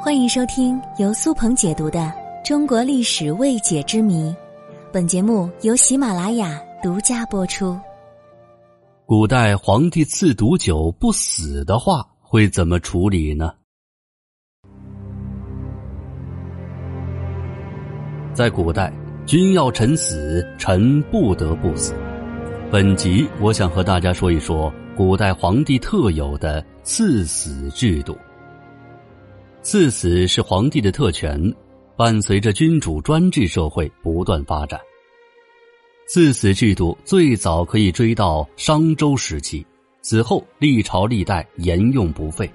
欢迎收听由苏鹏解读的《中国历史未解之谜》，本节目由喜马拉雅独家播出。古代皇帝赐毒酒不死的话，会怎么处理呢？在古代，君要臣死，臣不得不死。本集我想和大家说一说古代皇帝特有的赐死制度。赐死是皇帝的特权，伴随着君主专制社会不断发展。赐死制度最早可以追到商周时期，此后历朝历代沿用不废。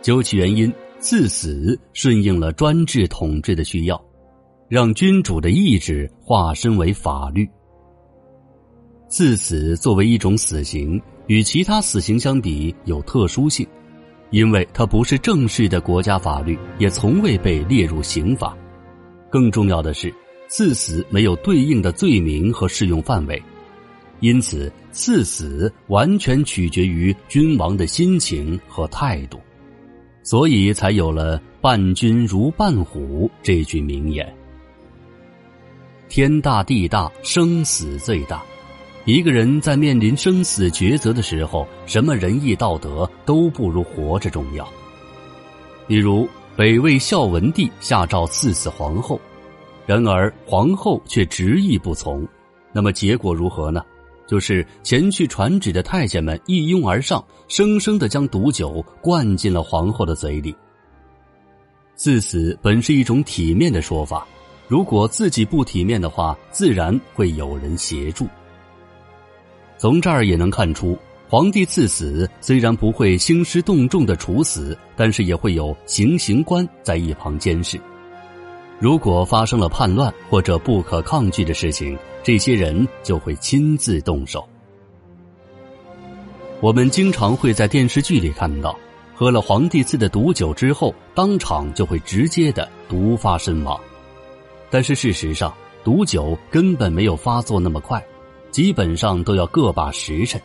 究其原因，赐死顺应了专制统治的需要，让君主的意志化身为法律。赐死作为一种死刑，与其他死刑相比有特殊性。因为它不是正式的国家法律，也从未被列入刑法。更重要的是，赐死没有对应的罪名和适用范围，因此赐死完全取决于君王的心情和态度，所以才有了“伴君如伴虎”这句名言。天大地大，生死最大。一个人在面临生死抉择的时候，什么仁义道德都不如活着重要。比如北魏孝文帝下诏赐死皇后，然而皇后却执意不从，那么结果如何呢？就是前去传旨的太监们一拥而上，生生的将毒酒灌进了皇后的嘴里。赐死本是一种体面的说法，如果自己不体面的话，自然会有人协助。从这儿也能看出，皇帝赐死虽然不会兴师动众的处死，但是也会有行刑官在一旁监视。如果发生了叛乱或者不可抗拒的事情，这些人就会亲自动手。我们经常会在电视剧里看到，喝了皇帝赐的毒酒之后，当场就会直接的毒发身亡。但是事实上，毒酒根本没有发作那么快。基本上都要个把时辰，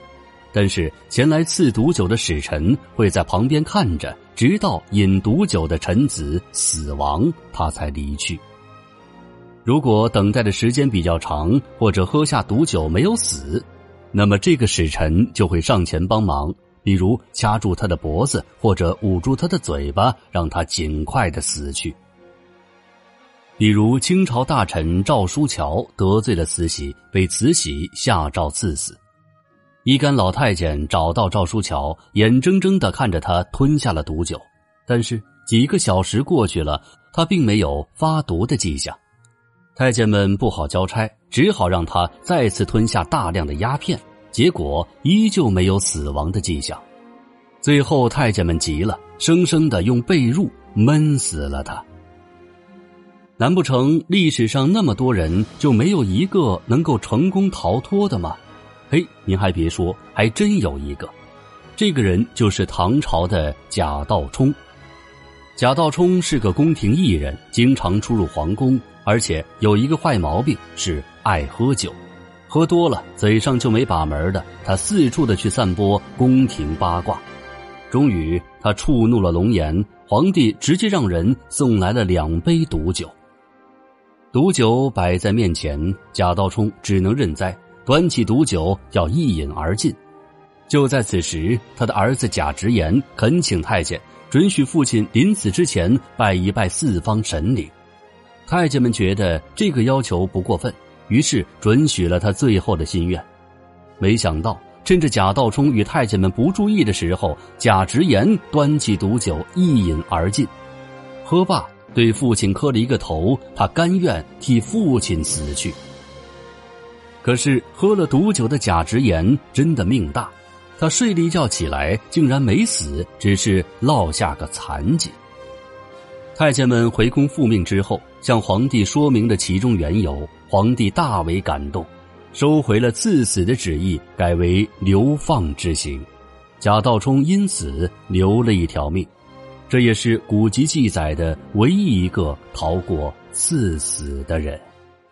但是前来赐毒酒的使臣会在旁边看着，直到饮毒酒的臣子死亡，他才离去。如果等待的时间比较长，或者喝下毒酒没有死，那么这个使臣就会上前帮忙，比如掐住他的脖子，或者捂住他的嘴巴，让他尽快的死去。比如清朝大臣赵书乔得罪了慈禧，被慈禧下诏赐死。一干老太监找到赵书乔，眼睁睁的看着他吞下了毒酒。但是几个小时过去了，他并没有发毒的迹象。太监们不好交差，只好让他再次吞下大量的鸦片，结果依旧没有死亡的迹象。最后太监们急了，生生的用被褥闷死了他。难不成历史上那么多人就没有一个能够成功逃脱的吗？嘿，您还别说，还真有一个。这个人就是唐朝的贾道冲。贾道冲是个宫廷艺人，经常出入皇宫，而且有一个坏毛病是爱喝酒。喝多了，嘴上就没把门的，他四处的去散播宫廷八卦。终于，他触怒了龙颜，皇帝直接让人送来了两杯毒酒。毒酒摆在面前，贾道冲只能认栽，端起毒酒要一饮而尽。就在此时，他的儿子贾直言恳请太监准许父亲临死之前拜一拜四方神灵。太监们觉得这个要求不过分，于是准许了他最后的心愿。没想到，趁着贾道冲与太监们不注意的时候，贾直言端起毒酒一饮而尽，喝罢。对父亲磕了一个头，他甘愿替父亲死去。可是喝了毒酒的贾直言真的命大，他睡了一觉起来，竟然没死，只是落下个残疾。太监们回宫复命之后，向皇帝说明了其中缘由，皇帝大为感动，收回了赐死的旨意，改为流放之刑。贾道冲因此留了一条命。这也是古籍记载的唯一一个逃过赐死的人。